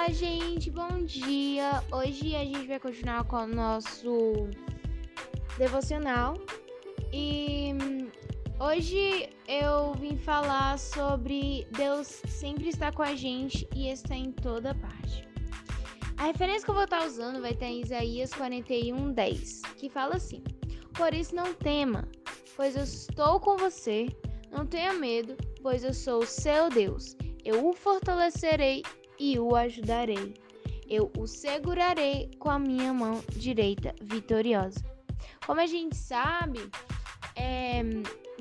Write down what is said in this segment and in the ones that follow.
Olá, gente, bom dia. Hoje a gente vai continuar com o nosso devocional e hum, hoje eu vim falar sobre Deus sempre está com a gente e está em toda parte. A referência que eu vou estar usando vai estar em Isaías 41, 10, que fala assim: Por isso não tema, pois eu estou com você, não tenha medo, pois eu sou o seu Deus. Eu o fortalecerei e o ajudarei. Eu o segurarei com a minha mão direita vitoriosa. Como a gente sabe, é,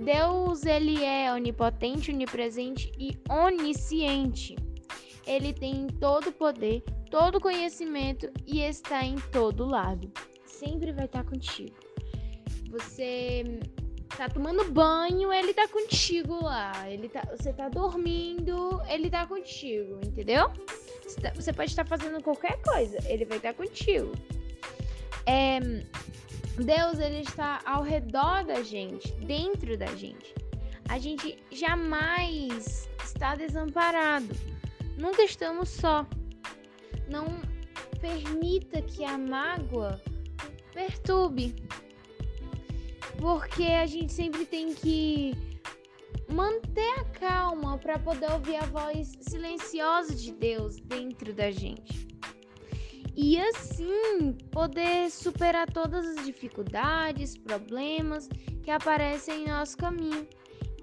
Deus ele é onipotente, onipresente e onisciente. Ele tem todo o poder, todo o conhecimento e está em todo lado. Sempre vai estar contigo. Você tá tomando banho, ele tá contigo lá. Ele tá, você tá dormindo, ele tá contigo, entendeu? Você tá, pode estar fazendo qualquer coisa, ele vai estar contigo. É, Deus ele está ao redor da gente, dentro da gente. A gente jamais está desamparado. Nunca estamos só. Não permita que a mágoa perturbe porque a gente sempre tem que manter a calma para poder ouvir a voz silenciosa de Deus dentro da gente. E assim poder superar todas as dificuldades, problemas que aparecem em nosso caminho.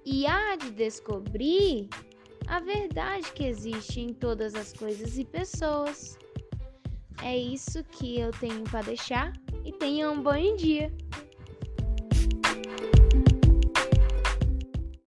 E há de descobrir a verdade que existe em todas as coisas e pessoas. É isso que eu tenho para deixar e tenha um bom dia.